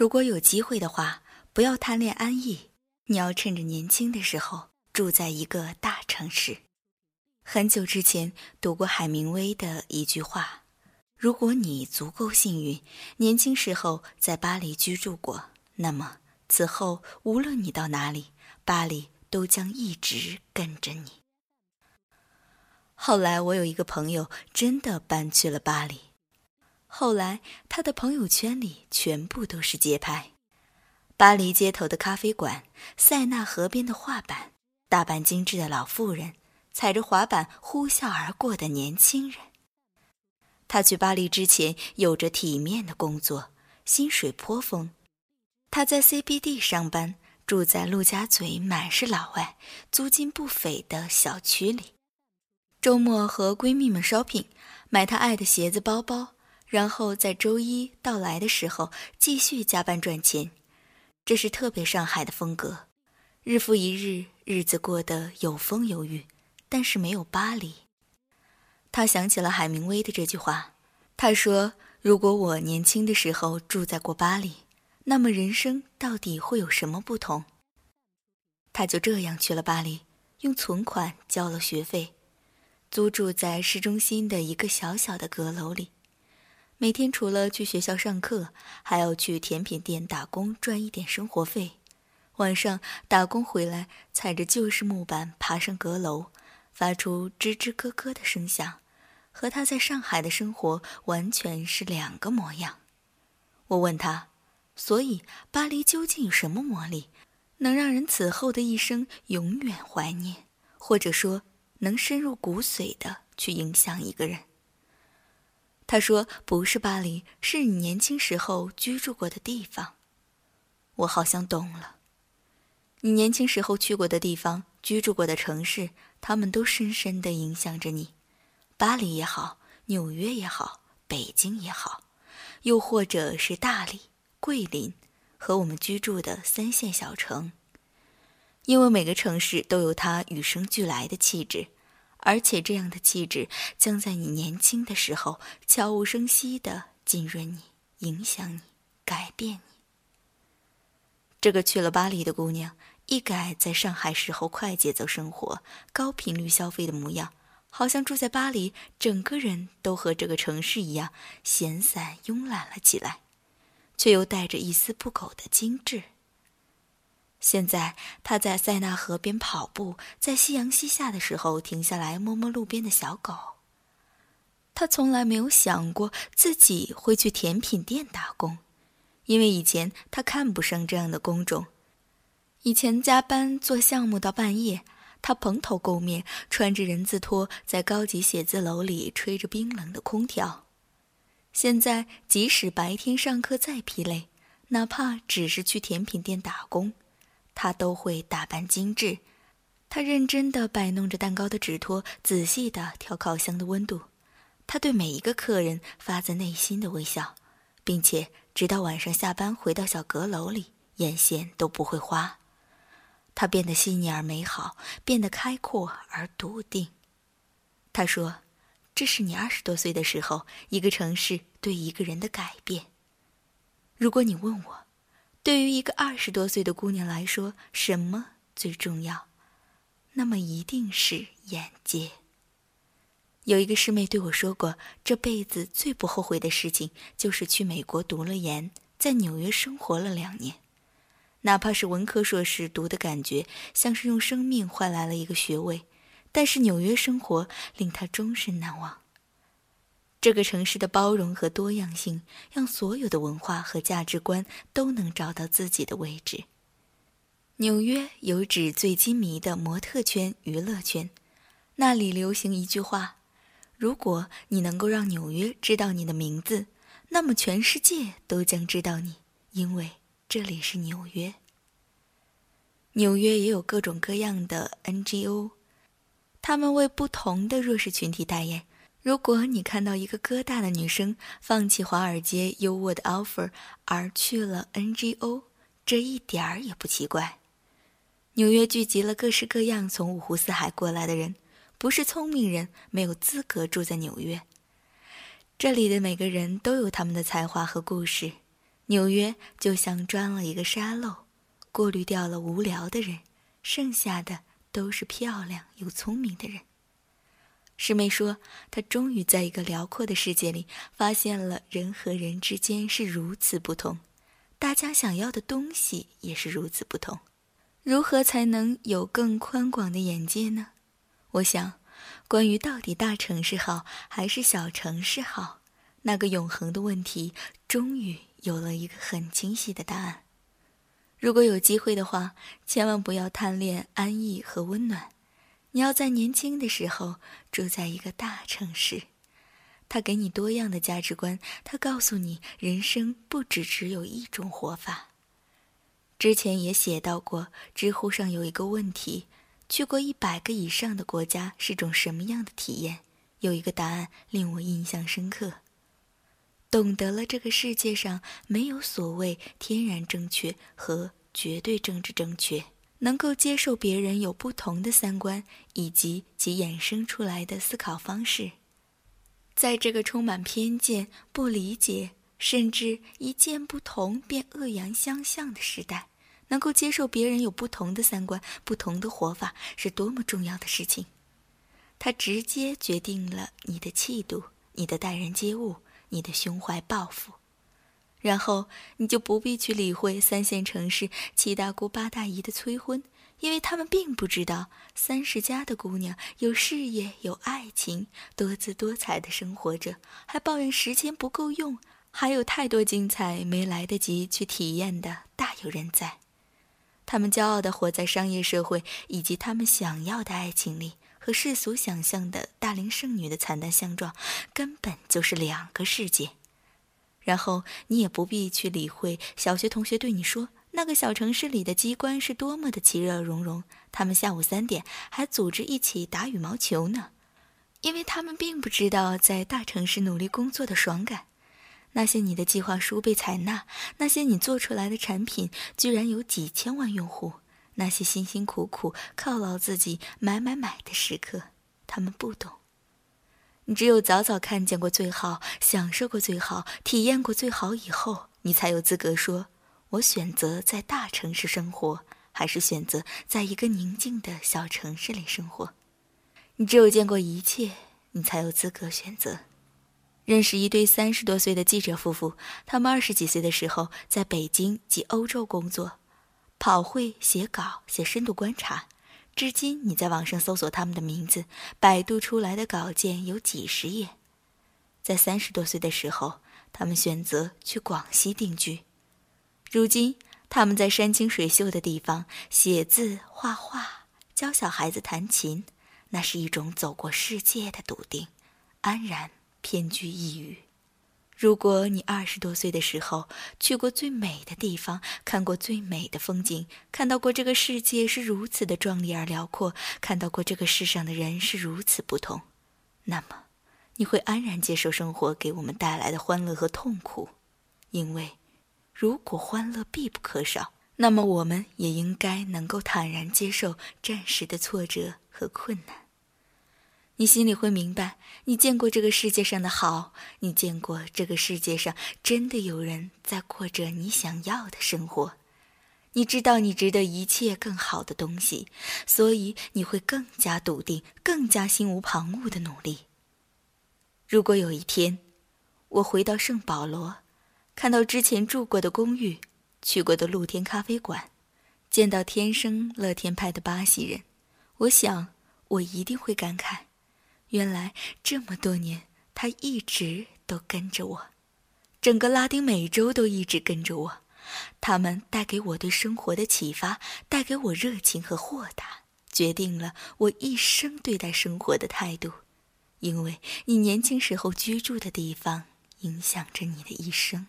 如果有机会的话，不要贪恋安逸，你要趁着年轻的时候住在一个大城市。很久之前读过海明威的一句话：“如果你足够幸运，年轻时候在巴黎居住过，那么此后无论你到哪里，巴黎都将一直跟着你。”后来我有一个朋友真的搬去了巴黎。后来，他的朋友圈里全部都是街拍：巴黎街头的咖啡馆、塞纳河边的画板、打扮精致的老妇人、踩着滑板呼啸而过的年轻人。他去巴黎之前有着体面的工作，薪水颇丰。他在 CBD 上班，住在陆家嘴满是老外、租金不菲的小区里。周末和闺蜜们 shopping，买她爱的鞋子、包包。然后在周一到来的时候继续加班赚钱，这是特别上海的风格。日复一日，日子过得有风有雨，但是没有巴黎。他想起了海明威的这句话，他说：“如果我年轻的时候住在过巴黎，那么人生到底会有什么不同？”他就这样去了巴黎，用存款交了学费，租住在市中心的一个小小的阁楼里。每天除了去学校上课，还要去甜品店打工赚一点生活费。晚上打工回来，踩着旧式木板爬上阁楼，发出吱吱咯咯的声响，和他在上海的生活完全是两个模样。我问他：“所以巴黎究竟有什么魔力，能让人此后的一生永远怀念，或者说能深入骨髓的去影响一个人？”他说：“不是巴黎，是你年轻时候居住过的地方。”我好像懂了。你年轻时候去过的地方、居住过的城市，他们都深深地影响着你。巴黎也好，纽约也好，北京也好，又或者是大理、桂林和我们居住的三线小城，因为每个城市都有它与生俱来的气质。而且这样的气质将在你年轻的时候悄无声息地浸润你、影响你、改变你。这个去了巴黎的姑娘，一改在上海时候快节奏生活、高频率消费的模样，好像住在巴黎，整个人都和这个城市一样闲散慵懒了起来，却又带着一丝不苟的精致。现在他在塞纳河边跑步，在夕阳西下的时候停下来摸摸路边的小狗。他从来没有想过自己会去甜品店打工，因为以前他看不上这样的工种。以前加班做项目到半夜，他蓬头垢面，穿着人字拖，在高级写字楼里吹着冰冷的空调。现在即使白天上课再疲累，哪怕只是去甜品店打工。他都会打扮精致，他认真地摆弄着蛋糕的纸托，仔细地调烤箱的温度。他对每一个客人发自内心的微笑，并且直到晚上下班回到小阁楼里，眼线都不会花。他变得细腻而美好，变得开阔而笃定。他说：“这是你二十多岁的时候，一个城市对一个人的改变。”如果你问我，对于一个二十多岁的姑娘来说，什么最重要？那么一定是眼界。有一个师妹对我说过，这辈子最不后悔的事情就是去美国读了研，在纽约生活了两年，哪怕是文科硕士读的感觉像是用生命换来了一个学位，但是纽约生活令她终身难忘。这个城市的包容和多样性，让所有的文化和价值观都能找到自己的位置。纽约有纸醉金迷的模特圈、娱乐圈，那里流行一句话：如果你能够让纽约知道你的名字，那么全世界都将知道你，因为这里是纽约。纽约也有各种各样的 NGO，他们为不同的弱势群体代言。如果你看到一个哥大的女生放弃华尔街优渥的 offer 而去了 NGO，这一点儿也不奇怪。纽约聚集了各式各样从五湖四海过来的人，不是聪明人没有资格住在纽约。这里的每个人都有他们的才华和故事，纽约就像钻了一个沙漏，过滤掉了无聊的人，剩下的都是漂亮又聪明的人。师妹说，她终于在一个辽阔的世界里发现了人和人之间是如此不同，大家想要的东西也是如此不同。如何才能有更宽广的眼界呢？我想，关于到底大城市好还是小城市好，那个永恒的问题，终于有了一个很清晰的答案。如果有机会的话，千万不要贪恋安逸和温暖，你要在年轻的时候住在一个大城市，它给你多样的价值观，它告诉你人生不只只有一种活法。之前也写到过，知乎上有一个问题：去过一百个以上的国家是种什么样的体验？有一个答案令我印象深刻。懂得了这个世界上没有所谓天然正确和绝对政治正确，能够接受别人有不同的三观以及其衍生出来的思考方式，在这个充满偏见、不理解，甚至一见不同便恶言相向的时代。能够接受别人有不同的三观、不同的活法，是多么重要的事情。它直接决定了你的气度、你的待人接物、你的胸怀抱负。然后你就不必去理会三线城市七大姑八大姨的催婚，因为他们并不知道三十家的姑娘有事业、有爱情，多姿多彩的生活着，还抱怨时间不够用，还有太多精彩没来得及去体验的，大有人在。他们骄傲地活在商业社会以及他们想要的爱情里，和世俗想象的大龄剩女的惨淡相撞，根本就是两个世界。然后你也不必去理会小学同学对你说，那个小城市里的机关是多么的其乐融融，他们下午三点还组织一起打羽毛球呢，因为他们并不知道在大城市努力工作的爽感。那些你的计划书被采纳，那些你做出来的产品居然有几千万用户，那些辛辛苦苦犒劳自己买买买的时刻，他们不懂。你只有早早看见过最好，享受过最好，体验过最好以后，你才有资格说：我选择在大城市生活，还是选择在一个宁静的小城市里生活。你只有见过一切，你才有资格选择。认识一对三十多岁的记者夫妇，他们二十几岁的时候在北京及欧洲工作，跑会、写稿、写深度观察。至今，你在网上搜索他们的名字，百度出来的稿件有几十页。在三十多岁的时候，他们选择去广西定居。如今，他们在山清水秀的地方写字、画画、教小孩子弹琴，那是一种走过世界的笃定、安然。偏居一隅。如果你二十多岁的时候去过最美的地方，看过最美的风景，看到过这个世界是如此的壮丽而辽阔，看到过这个世上的人是如此不同，那么你会安然接受生活给我们带来的欢乐和痛苦，因为如果欢乐必不可少，那么我们也应该能够坦然接受暂时的挫折和困难。你心里会明白，你见过这个世界上的好，你见过这个世界上真的有人在过着你想要的生活，你知道你值得一切更好的东西，所以你会更加笃定、更加心无旁骛的努力。如果有一天，我回到圣保罗，看到之前住过的公寓、去过的露天咖啡馆，见到天生乐天派的巴西人，我想我一定会感慨。原来这么多年，他一直都跟着我，整个拉丁美洲都一直跟着我。他们带给我对生活的启发，带给我热情和豁达，决定了我一生对待生活的态度。因为你年轻时候居住的地方，影响着你的一生。